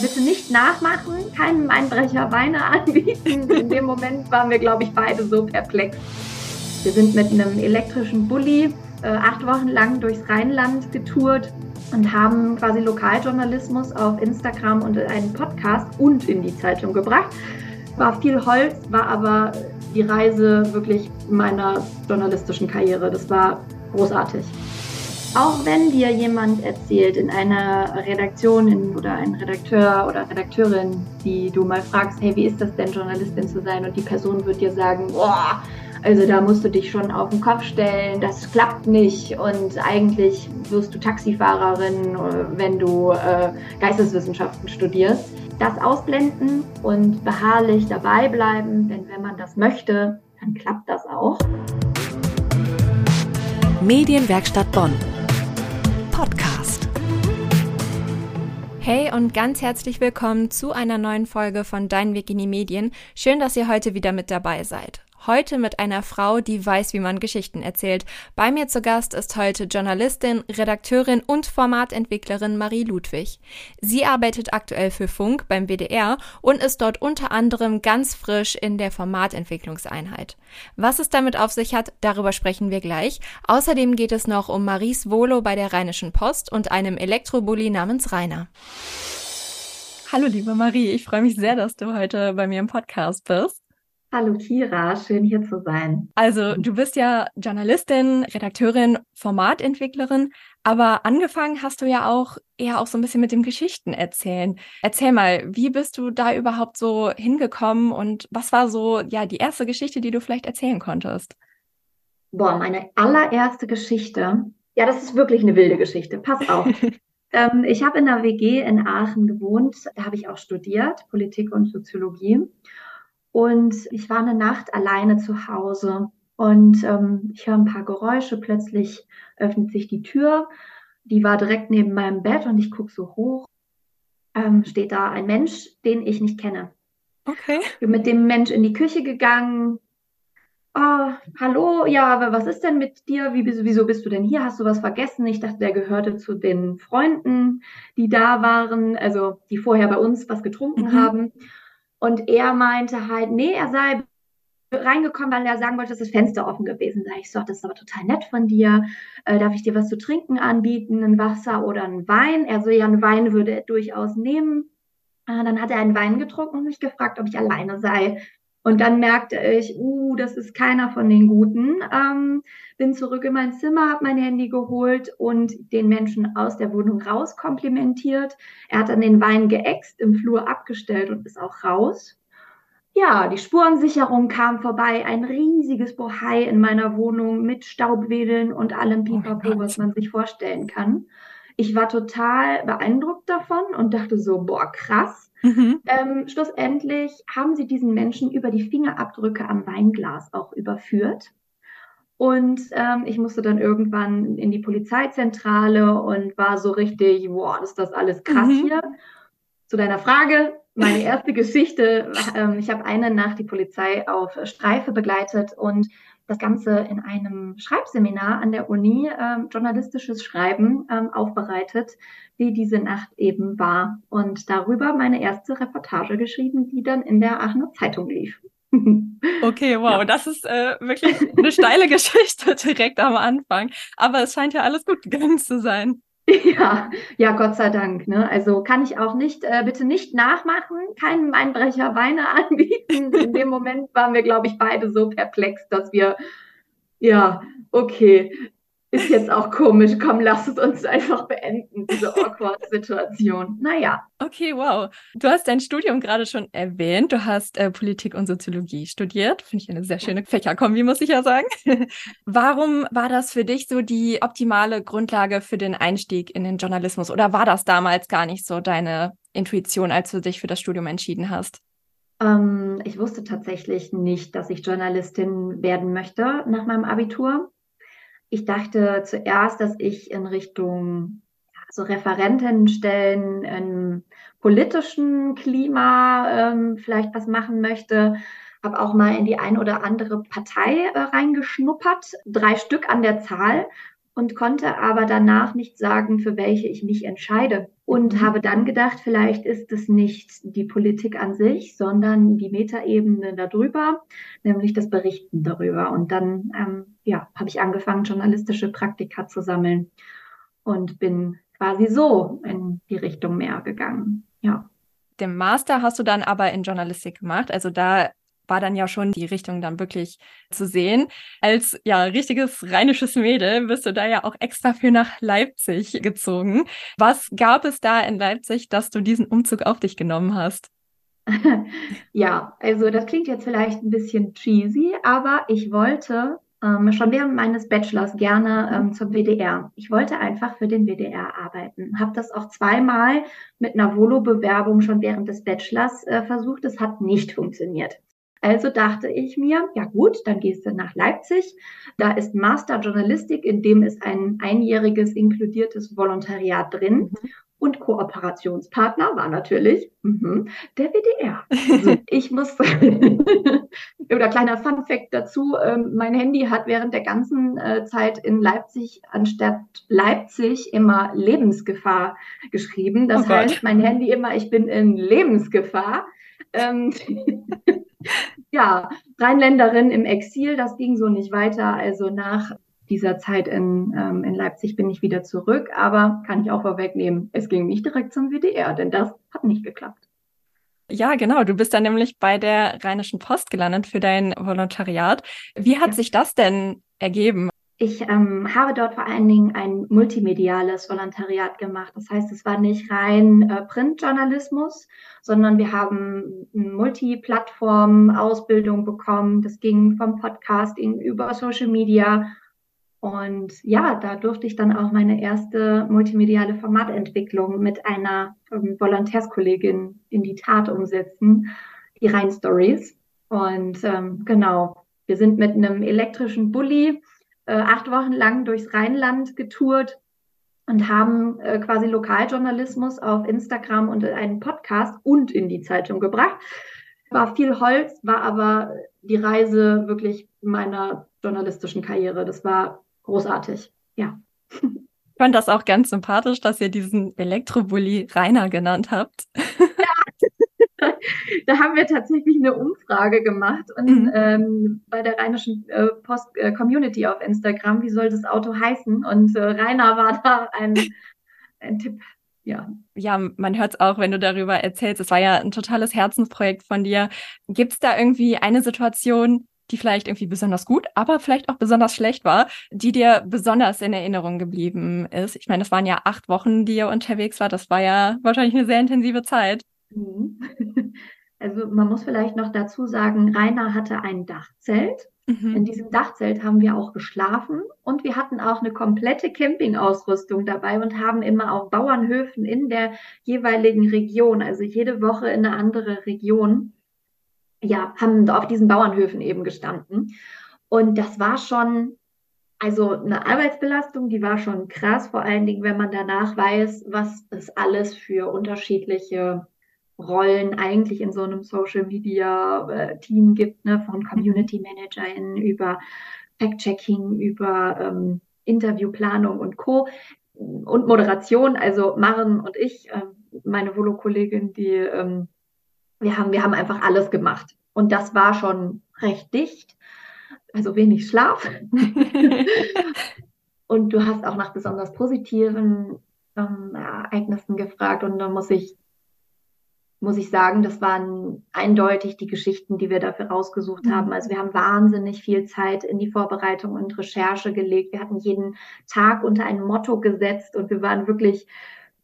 Bitte nicht nachmachen, keinen Einbrecher Weine anbieten. In dem Moment waren wir, glaube ich, beide so perplex. Wir sind mit einem elektrischen Bulli äh, acht Wochen lang durchs Rheinland getourt und haben quasi Lokaljournalismus auf Instagram und einen Podcast und in die Zeitung gebracht. War viel Holz, war aber die Reise wirklich meiner journalistischen Karriere. Das war großartig. Auch wenn dir jemand erzählt in einer Redaktion in, oder ein Redakteur oder Redakteurin, die du mal fragst, hey, wie ist das denn, Journalistin zu sein? Und die Person wird dir sagen, boah, also da musst du dich schon auf den Kopf stellen, das klappt nicht und eigentlich wirst du Taxifahrerin, äh, wenn du äh, Geisteswissenschaften studierst. Das ausblenden und beharrlich dabei bleiben, denn wenn man das möchte, dann klappt das auch. Medienwerkstatt Bonn. Hey und ganz herzlich willkommen zu einer neuen Folge von Dein Weg in die Medien. Schön, dass ihr heute wieder mit dabei seid. Heute mit einer Frau, die weiß, wie man Geschichten erzählt. Bei mir zu Gast ist heute Journalistin, Redakteurin und Formatentwicklerin Marie Ludwig. Sie arbeitet aktuell für Funk beim WDR und ist dort unter anderem ganz frisch in der Formatentwicklungseinheit. Was es damit auf sich hat, darüber sprechen wir gleich. Außerdem geht es noch um Maries Volo bei der Rheinischen Post und einem Elektrobully namens Rainer. Hallo liebe Marie, ich freue mich sehr, dass du heute bei mir im Podcast bist. Hallo Kira, schön hier zu sein. Also du bist ja Journalistin, Redakteurin, Formatentwicklerin, aber angefangen hast du ja auch eher auch so ein bisschen mit dem Geschichten erzählen. Erzähl mal, wie bist du da überhaupt so hingekommen und was war so ja die erste Geschichte, die du vielleicht erzählen konntest? Boah, meine allererste Geschichte. Ja, das ist wirklich eine wilde Geschichte. Pass auf. ähm, ich habe in der WG in Aachen gewohnt. Da habe ich auch studiert, Politik und Soziologie. Und ich war eine Nacht alleine zu Hause und ähm, ich höre ein paar Geräusche. Plötzlich öffnet sich die Tür. Die war direkt neben meinem Bett und ich gucke so hoch. Ähm, steht da ein Mensch, den ich nicht kenne. Okay. Ich bin mit dem Mensch in die Küche gegangen. Oh, hallo, ja, aber was ist denn mit dir? Wie, wieso bist du denn hier? Hast du was vergessen? Ich dachte, der gehörte zu den Freunden, die da waren, also die vorher bei uns was getrunken mhm. haben. Und er meinte halt, nee, er sei reingekommen, weil er sagen wollte, dass das Fenster offen gewesen sei. Ich so, das ist aber total nett von dir. Äh, darf ich dir was zu trinken anbieten, ein Wasser oder ein Wein? Er so, ja, ein Wein würde er durchaus nehmen. Äh, dann hat er einen Wein getrunken und mich gefragt, ob ich alleine sei. Und dann merkte ich, uh, das ist keiner von den Guten. Ähm, bin zurück in mein Zimmer, habe mein Handy geholt und den Menschen aus der Wohnung raus komplimentiert. Er hat dann den Wein geäxt, im Flur abgestellt und ist auch raus. Ja, die Spurensicherung kam vorbei, ein riesiges Bohai in meiner Wohnung mit Staubwedeln und allem oh Pipapo, oh was man sich vorstellen kann. Ich war total beeindruckt davon und dachte so, boah, krass Mhm. Ähm, schlussendlich haben sie diesen Menschen über die Fingerabdrücke am Weinglas auch überführt. Und ähm, ich musste dann irgendwann in die Polizeizentrale und war so richtig, boah, ist das alles krass mhm. hier. Zu deiner Frage, meine erste Geschichte, ähm, ich habe eine Nacht die Polizei auf Streife begleitet und das Ganze in einem Schreibseminar an der Uni, ähm, journalistisches Schreiben, ähm, aufbereitet, wie diese Nacht eben war. Und darüber meine erste Reportage geschrieben, die dann in der Aachener Zeitung lief. Okay, wow, ja. das ist äh, wirklich eine steile Geschichte direkt am Anfang. Aber es scheint ja alles gut gegangen zu sein. Ja, ja, Gott sei Dank. Ne? Also kann ich auch nicht, äh, bitte nicht nachmachen, keinen Einbrecher Weine anbieten. In dem Moment waren wir, glaube ich, beide so perplex, dass wir, ja, okay, ist jetzt auch komisch. Komm, lass es uns einfach beenden, diese awkward Situation. Naja. Okay, wow. Du hast dein Studium gerade schon erwähnt. Du hast äh, Politik und Soziologie studiert. Finde ich eine sehr schöne Fächerkombi, muss ich ja sagen. Warum war das für dich so die optimale Grundlage für den Einstieg in den Journalismus? Oder war das damals gar nicht so deine Intuition, als du dich für das Studium entschieden hast? Ähm, ich wusste tatsächlich nicht, dass ich Journalistin werden möchte nach meinem Abitur. Ich dachte zuerst, dass ich in Richtung so Referentinnenstellen im politischen Klima ähm, vielleicht was machen möchte. Habe auch mal in die ein oder andere Partei äh, reingeschnuppert, drei Stück an der Zahl. Und konnte aber danach nicht sagen, für welche ich mich entscheide. Und mhm. habe dann gedacht, vielleicht ist es nicht die Politik an sich, sondern die Metaebene darüber, nämlich das Berichten darüber. Und dann ähm, ja, habe ich angefangen, journalistische Praktika zu sammeln und bin quasi so in die Richtung mehr gegangen. Ja. Den Master hast du dann aber in Journalistik gemacht. Also da war dann ja schon die Richtung dann wirklich zu sehen. Als ja richtiges rheinisches Mädel bist du da ja auch extra für nach Leipzig gezogen. Was gab es da in Leipzig, dass du diesen Umzug auf dich genommen hast? ja, also das klingt jetzt vielleicht ein bisschen cheesy, aber ich wollte ähm, schon während meines Bachelors gerne ähm, zum WDR. Ich wollte einfach für den WDR arbeiten. Habe das auch zweimal mit einer Volo-Bewerbung schon während des Bachelors äh, versucht. Es hat nicht funktioniert. Also dachte ich mir, ja gut, dann gehst du nach Leipzig. Da ist Master Journalistik, in dem ist ein einjähriges inkludiertes Volontariat drin. Mhm. Und Kooperationspartner war natürlich mh, der WDR. Also ich muss, oder kleiner Fun Fact dazu, ähm, mein Handy hat während der ganzen äh, Zeit in Leipzig anstatt Leipzig immer Lebensgefahr geschrieben. Das oh heißt, mein Handy immer, ich bin in Lebensgefahr. Ähm, ja, Rheinländerin im Exil, das ging so nicht weiter. Also nach dieser Zeit in, ähm, in Leipzig bin ich wieder zurück, aber kann ich auch vorwegnehmen, es ging nicht direkt zum WDR, denn das hat nicht geklappt. Ja, genau. Du bist dann nämlich bei der Rheinischen Post gelandet für dein Volontariat. Wie hat ja. sich das denn ergeben? Ich ähm, habe dort vor allen Dingen ein multimediales Volontariat gemacht. Das heißt, es war nicht rein äh, Printjournalismus, sondern wir haben Multiplattform-Ausbildung bekommen. Das ging vom Podcasting über Social Media. Und ja, da durfte ich dann auch meine erste multimediale Formatentwicklung mit einer ähm, Volontärskollegin in die Tat umsetzen, die Rhein Stories. Und ähm, genau, wir sind mit einem elektrischen Bulli äh, acht Wochen lang durchs Rheinland getourt und haben äh, quasi Lokaljournalismus auf Instagram und einen Podcast und in die Zeitung gebracht. War viel Holz, war aber die Reise wirklich meiner journalistischen Karriere. Das war großartig, ja. Ich fand das auch ganz sympathisch, dass ihr diesen Elektrobully Rainer genannt habt. Da haben wir tatsächlich eine Umfrage gemacht und mhm. ähm, bei der Rheinischen äh, Post äh, Community auf Instagram, wie soll das Auto heißen? Und äh, Rainer war da ein, ein Tipp. Ja. ja, man hört es auch, wenn du darüber erzählst. Es war ja ein totales Herzensprojekt von dir. Gibt es da irgendwie eine Situation, die vielleicht irgendwie besonders gut, aber vielleicht auch besonders schlecht war, die dir besonders in Erinnerung geblieben ist? Ich meine, es waren ja acht Wochen, die ihr unterwegs war. Das war ja wahrscheinlich eine sehr intensive Zeit. Also man muss vielleicht noch dazu sagen, Rainer hatte ein Dachzelt. Mhm. In diesem Dachzelt haben wir auch geschlafen und wir hatten auch eine komplette Campingausrüstung dabei und haben immer auf Bauernhöfen in der jeweiligen Region, also jede Woche in eine andere Region, ja, haben auf diesen Bauernhöfen eben gestanden. Und das war schon, also eine Arbeitsbelastung, die war schon krass, vor allen Dingen, wenn man danach weiß, was es alles für unterschiedliche Rollen eigentlich in so einem Social Media äh, Team gibt, ne, von mhm. Community ManagerInnen über Fact-Checking, über ähm, Interviewplanung und Co. Und Moderation, also Maren und ich, äh, meine Volo-Kollegin, die ähm, wir haben, wir haben einfach alles gemacht. Und das war schon recht dicht, also wenig Schlaf. und du hast auch nach besonders positiven ähm, Ereignissen gefragt und da muss ich muss ich sagen, das waren eindeutig die Geschichten, die wir dafür rausgesucht mhm. haben. Also wir haben wahnsinnig viel Zeit in die Vorbereitung und Recherche gelegt. Wir hatten jeden Tag unter ein Motto gesetzt und wir waren wirklich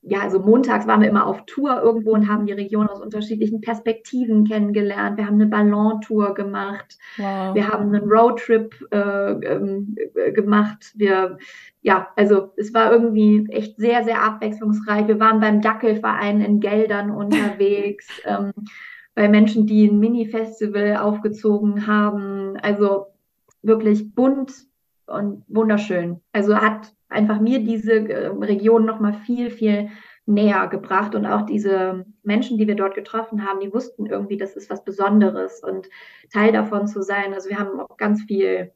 ja, also montags waren wir immer auf Tour irgendwo und haben die Region aus unterschiedlichen Perspektiven kennengelernt. Wir haben eine Ballontour gemacht. Wow. Wir haben einen Roadtrip äh, äh, gemacht. Wir, ja, also es war irgendwie echt sehr, sehr abwechslungsreich. Wir waren beim Dackelverein in Geldern unterwegs, ähm, bei Menschen, die ein Mini-Festival aufgezogen haben. Also wirklich bunt und wunderschön. Also hat einfach mir diese äh, Region noch mal viel, viel näher gebracht und auch diese Menschen, die wir dort getroffen haben, die wussten irgendwie, das ist was Besonderes und Teil davon zu sein. Also wir haben auch ganz viel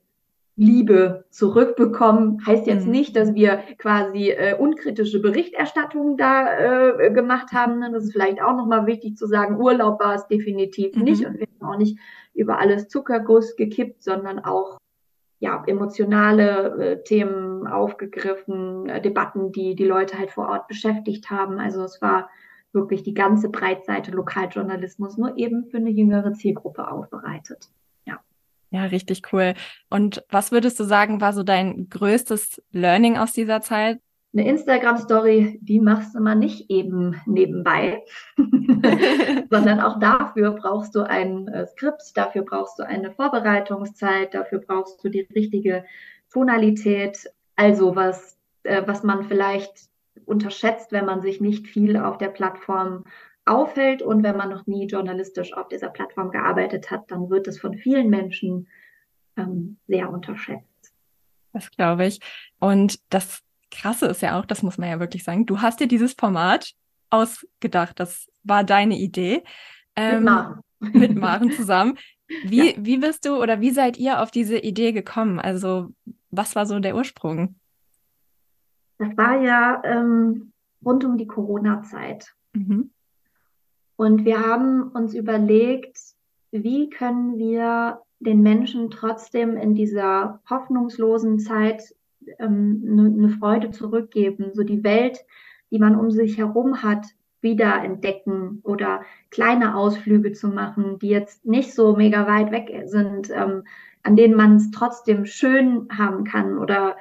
Liebe zurückbekommen. Heißt jetzt mhm. nicht, dass wir quasi äh, unkritische Berichterstattung da äh, gemacht haben. Das ist vielleicht auch nochmal wichtig zu sagen. Urlaub war es definitiv mhm. nicht und wir haben auch nicht über alles Zuckerguss gekippt, sondern auch ja, emotionale äh, Themen aufgegriffen, äh, Debatten, die die Leute halt vor Ort beschäftigt haben. Also es war wirklich die ganze Breitseite Lokaljournalismus, nur eben für eine jüngere Zielgruppe aufbereitet. Ja. Ja, richtig cool. Und was würdest du sagen, war so dein größtes Learning aus dieser Zeit? Eine Instagram-Story, die machst du mal nicht eben nebenbei, sondern auch dafür brauchst du ein äh, Skript, dafür brauchst du eine Vorbereitungszeit, dafür brauchst du die richtige Tonalität. Also was, äh, was man vielleicht unterschätzt, wenn man sich nicht viel auf der Plattform aufhält und wenn man noch nie journalistisch auf dieser Plattform gearbeitet hat, dann wird es von vielen Menschen ähm, sehr unterschätzt. Das glaube ich. Und das Krasse ist ja auch, das muss man ja wirklich sagen, du hast dir dieses Format ausgedacht. Das war deine Idee. Ähm, mit Maren. Mit Maren zusammen. Wie, ja. wie bist du oder wie seid ihr auf diese Idee gekommen? Also, was war so der Ursprung? Das war ja ähm, rund um die Corona-Zeit. Mhm. Und wir haben uns überlegt, wie können wir den Menschen trotzdem in dieser hoffnungslosen Zeit ähm, eine, eine Freude zurückgeben, so die Welt, die man um sich herum hat, wieder entdecken oder kleine Ausflüge zu machen, die jetzt nicht so mega weit weg sind, ähm, an denen man es trotzdem schön haben kann oder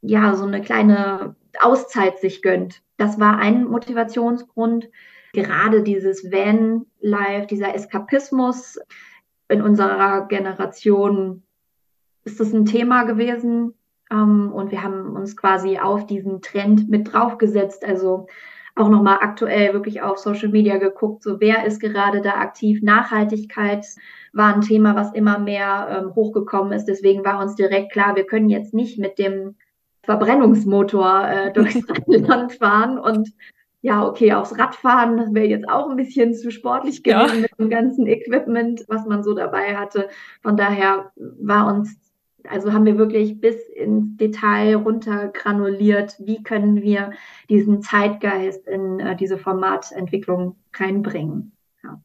ja, so eine kleine Auszeit sich gönnt. Das war ein Motivationsgrund. Gerade dieses Van-Life, dieser Eskapismus in unserer Generation ist das ein Thema gewesen, ähm, und wir haben uns quasi auf diesen Trend mit draufgesetzt. Also auch nochmal aktuell wirklich auf Social Media geguckt, so wer ist gerade da aktiv. Nachhaltigkeit war ein Thema, was immer mehr ähm, hochgekommen ist. Deswegen war uns direkt klar, wir können jetzt nicht mit dem Verbrennungsmotor äh, durchs Land fahren und ja, okay, aufs Radfahren, das wäre jetzt auch ein bisschen zu sportlich gewesen ja. mit dem ganzen Equipment, was man so dabei hatte. Von daher war uns also haben wir wirklich bis ins Detail runtergranuliert, wie können wir diesen Zeitgeist in äh, diese Formatentwicklung reinbringen. Ja.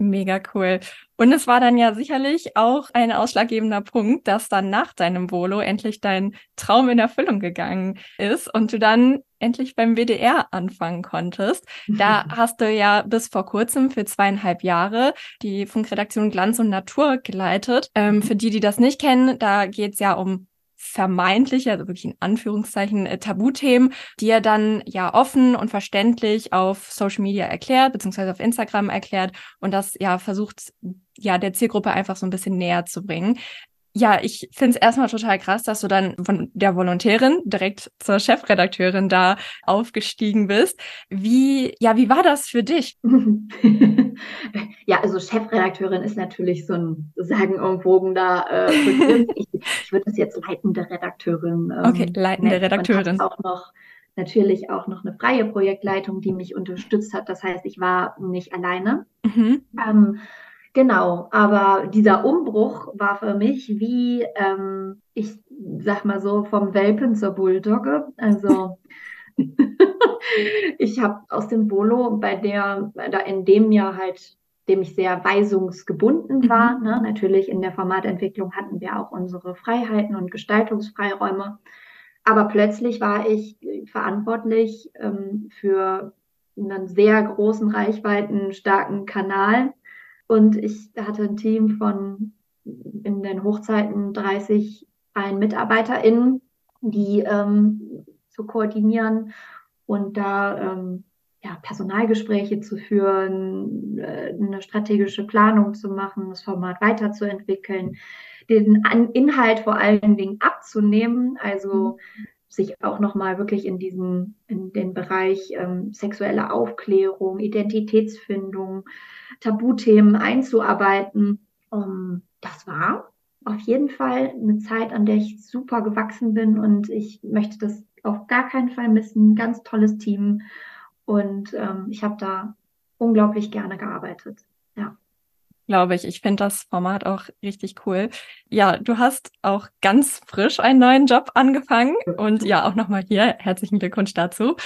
Mega cool. Und es war dann ja sicherlich auch ein ausschlaggebender Punkt, dass dann nach deinem Volo endlich dein Traum in Erfüllung gegangen ist und du dann endlich beim WDR anfangen konntest. Da hast du ja bis vor kurzem für zweieinhalb Jahre die Funkredaktion Glanz und Natur geleitet. Ähm, für die, die das nicht kennen, da geht es ja um vermeintliche, also wirklich in Anführungszeichen, äh, Tabuthemen, die er dann ja offen und verständlich auf Social Media erklärt, beziehungsweise auf Instagram erklärt und das ja versucht, ja, der Zielgruppe einfach so ein bisschen näher zu bringen. Ja, ich finde es erstmal total krass, dass du dann von der Volontärin direkt zur Chefredakteurin da aufgestiegen bist. Wie, ja, wie war das für dich? ja, also Chefredakteurin ist natürlich so ein sagenumwogener äh, Begriff. ich, ich würde das jetzt leitende Redakteurin. Ähm, okay, leitende. Redakteurin. auch noch natürlich auch noch eine freie Projektleitung, die mich unterstützt hat. Das heißt, ich war nicht alleine. Mhm. Ähm, Genau, aber dieser Umbruch war für mich wie, ähm, ich sag mal so, vom Welpen zur Bulldogge. Also ich habe aus dem Bolo, bei der, da in dem Jahr halt, dem ich sehr weisungsgebunden war, mhm. ne? natürlich in der Formatentwicklung hatten wir auch unsere Freiheiten und Gestaltungsfreiräume. Aber plötzlich war ich verantwortlich ähm, für einen sehr großen, reichweiten, starken Kanal und ich hatte ein Team von in den Hochzeiten 30 ein MitarbeiterInnen, die ähm, zu koordinieren und da ähm, ja, Personalgespräche zu führen, äh, eine strategische Planung zu machen, das Format weiterzuentwickeln, den An Inhalt vor allen Dingen abzunehmen, also mhm. Sich auch nochmal wirklich in diesen, in den Bereich ähm, sexuelle Aufklärung, Identitätsfindung, Tabuthemen einzuarbeiten. Um, das war auf jeden Fall eine Zeit, an der ich super gewachsen bin und ich möchte das auf gar keinen Fall missen. Ganz tolles Team und ähm, ich habe da unglaublich gerne gearbeitet. Glaube ich. Ich finde das Format auch richtig cool. Ja, du hast auch ganz frisch einen neuen Job angefangen und ja, auch nochmal hier herzlichen Glückwunsch dazu.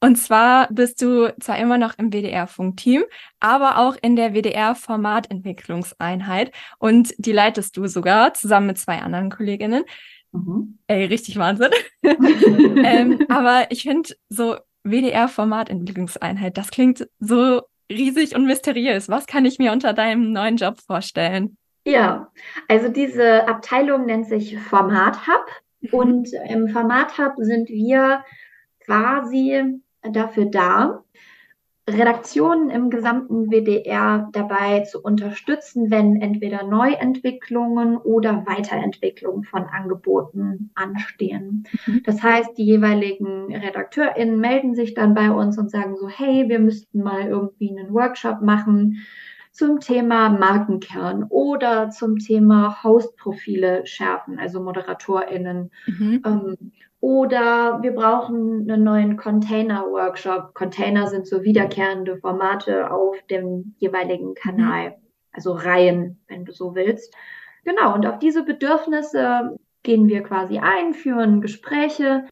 Und zwar bist du zwar immer noch im WDR-Funkteam, aber auch in der WDR-Formatentwicklungseinheit und die leitest du sogar zusammen mit zwei anderen Kolleginnen. Mhm. Ey, richtig Wahnsinn. ähm, aber ich finde so WDR-Formatentwicklungseinheit, das klingt so riesig und mysteriös. Was kann ich mir unter deinem neuen Job vorstellen? Ja, also diese Abteilung nennt sich Format Hub mhm. und im Format Hub sind wir quasi dafür da, Redaktionen im gesamten WDR dabei zu unterstützen, wenn entweder Neuentwicklungen oder Weiterentwicklungen von Angeboten anstehen. Mhm. Das heißt, die jeweiligen RedakteurInnen melden sich dann bei uns und sagen so, hey, wir müssten mal irgendwie einen Workshop machen zum Thema Markenkern oder zum Thema Hostprofile schärfen, also ModeratorInnen. Mhm. Ähm, oder wir brauchen einen neuen Container-Workshop. Container sind so wiederkehrende Formate auf dem jeweiligen Kanal, also Reihen, wenn du so willst. Genau, und auf diese Bedürfnisse gehen wir quasi ein, führen Gespräche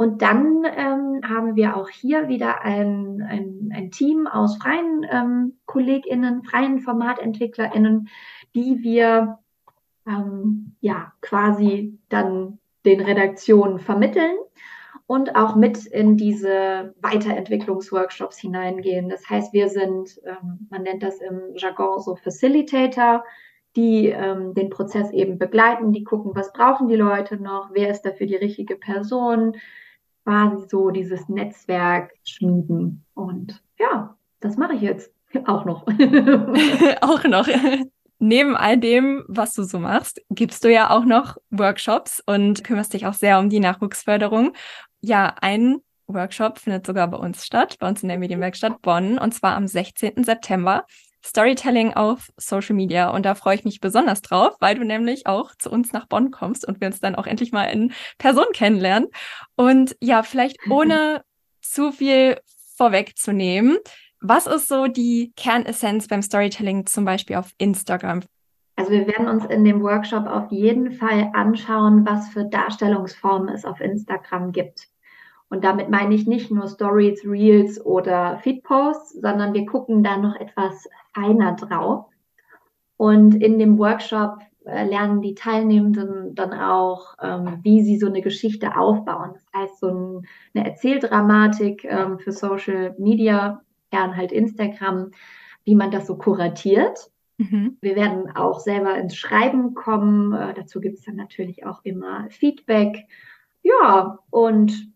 und dann ähm, haben wir auch hier wieder ein, ein, ein Team aus freien ähm, KollegInnen, freien FormatentwicklerInnen, die wir ähm, ja quasi dann den Redaktionen vermitteln und auch mit in diese Weiterentwicklungsworkshops hineingehen. Das heißt, wir sind, ähm, man nennt das im Jargon so Facilitator, die ähm, den Prozess eben begleiten, die gucken, was brauchen die Leute noch, wer ist dafür die richtige Person, quasi so dieses Netzwerk schmieden. Und ja, das mache ich jetzt auch noch. auch noch neben all dem, was du so machst, gibst du ja auch noch Workshops und kümmerst dich auch sehr um die Nachwuchsförderung. Ja, ein Workshop findet sogar bei uns statt, bei uns in der Medienwerkstatt Bonn, und zwar am 16. September. Storytelling auf Social Media. Und da freue ich mich besonders drauf, weil du nämlich auch zu uns nach Bonn kommst und wir uns dann auch endlich mal in Person kennenlernen. Und ja, vielleicht ohne zu viel vorwegzunehmen, was ist so die Kernessenz beim Storytelling zum Beispiel auf Instagram? Also wir werden uns in dem Workshop auf jeden Fall anschauen, was für Darstellungsformen es auf Instagram gibt. Und damit meine ich nicht nur Stories, Reels oder Feedposts, sondern wir gucken da noch etwas feiner drauf. Und in dem Workshop äh, lernen die Teilnehmenden dann auch, ähm, wie sie so eine Geschichte aufbauen. Das heißt, so ein, eine Erzähldramatik ähm, für Social Media Kern halt Instagram, wie man das so kuratiert. Mhm. Wir werden auch selber ins Schreiben kommen. Äh, dazu gibt es dann natürlich auch immer Feedback. Ja, und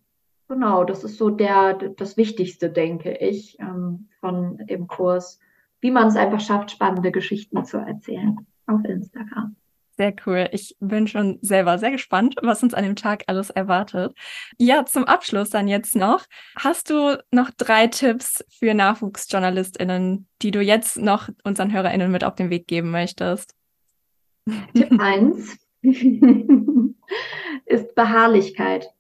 genau, das ist so der, das Wichtigste, denke ich, ähm, von dem Kurs, wie man es einfach schafft, spannende Geschichten zu erzählen auf Instagram. Sehr cool. Ich bin schon selber sehr gespannt, was uns an dem Tag alles erwartet. Ja, zum Abschluss dann jetzt noch. Hast du noch drei Tipps für NachwuchsjournalistInnen, die du jetzt noch unseren HörerInnen mit auf den Weg geben möchtest? Tipp 1 ist Beharrlichkeit.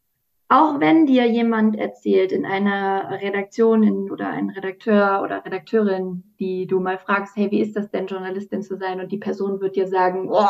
Auch wenn dir jemand erzählt in einer Redaktion in, oder ein Redakteur oder Redakteurin, die du mal fragst, hey, wie ist das denn, Journalistin zu sein? Und die Person wird dir sagen, oh,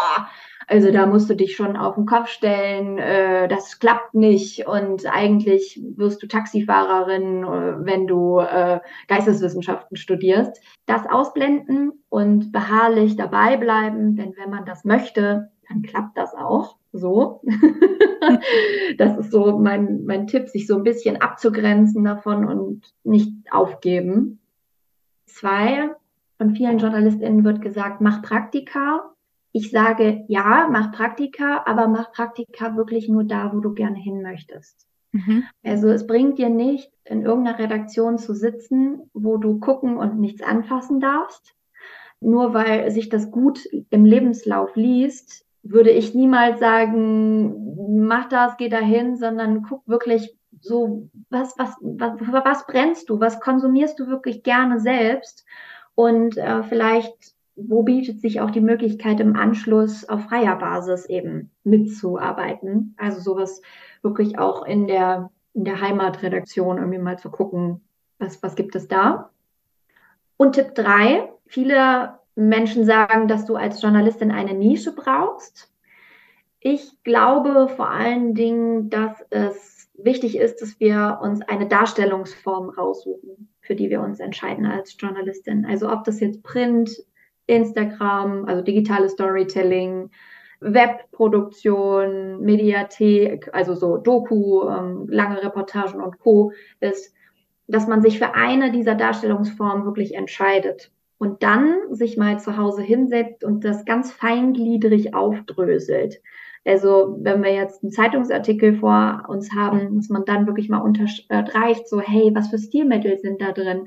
also da musst du dich schon auf den Kopf stellen, äh, das klappt nicht und eigentlich wirst du Taxifahrerin, äh, wenn du äh, Geisteswissenschaften studierst. Das ausblenden und beharrlich dabei bleiben, denn wenn man das möchte, dann klappt das auch so. das ist so mein, mein Tipp, sich so ein bisschen abzugrenzen davon und nicht aufgeben. Zwei, von vielen JournalistInnen wird gesagt, mach Praktika. Ich sage, ja, mach Praktika, aber mach Praktika wirklich nur da, wo du gerne hin möchtest. Mhm. Also es bringt dir nicht, in irgendeiner Redaktion zu sitzen, wo du gucken und nichts anfassen darfst. Nur weil sich das gut im Lebenslauf liest, würde ich niemals sagen, mach das, geh dahin, sondern guck wirklich so, was, was, was, was brennst du, was konsumierst du wirklich gerne selbst? Und äh, vielleicht, wo bietet sich auch die Möglichkeit im Anschluss auf freier Basis eben mitzuarbeiten, also sowas wirklich auch in der, in der Heimatredaktion irgendwie mal zu gucken, was, was gibt es da. Und Tipp drei viele Menschen sagen, dass du als Journalistin eine Nische brauchst. Ich glaube vor allen Dingen, dass es wichtig ist, dass wir uns eine Darstellungsform raussuchen, für die wir uns entscheiden als Journalistin. Also ob das jetzt Print, Instagram, also digitales Storytelling, Webproduktion, Mediathek, also so Doku, ähm, lange Reportagen und Co. ist, dass man sich für eine dieser Darstellungsformen wirklich entscheidet und dann sich mal zu Hause hinsetzt und das ganz feingliedrig aufdröselt. Also wenn wir jetzt einen Zeitungsartikel vor uns haben, dass man dann wirklich mal unterstreicht, so hey, was für Stilmittel sind da drin?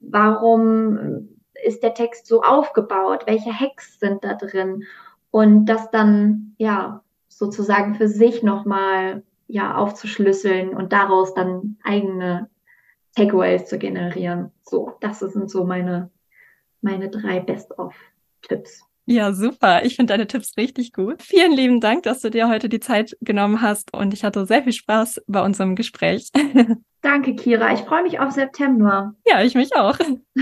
Warum ist der Text so aufgebaut? Welche Hacks sind da drin? Und das dann ja sozusagen für sich nochmal ja aufzuschlüsseln und daraus dann eigene Takeaways zu generieren. So, das sind so meine, meine drei Best-of-Tipps. Ja, super. Ich finde deine Tipps richtig gut. Vielen lieben Dank, dass du dir heute die Zeit genommen hast und ich hatte sehr viel Spaß bei unserem Gespräch. Danke, Kira. Ich freue mich auf September. Ja, ich mich auch.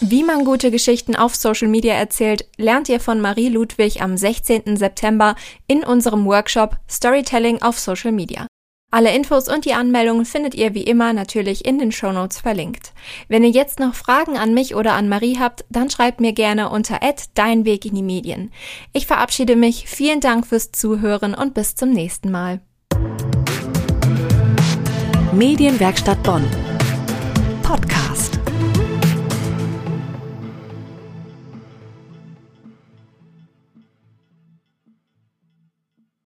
Wie man gute Geschichten auf Social Media erzählt, lernt ihr von Marie Ludwig am 16. September in unserem Workshop Storytelling auf Social Media. Alle Infos und die Anmeldungen findet ihr wie immer natürlich in den Shownotes verlinkt. Wenn ihr jetzt noch Fragen an mich oder an Marie habt, dann schreibt mir gerne unter Dein Weg in die Medien. Ich verabschiede mich, vielen Dank fürs Zuhören und bis zum nächsten Mal. Medienwerkstatt Bonn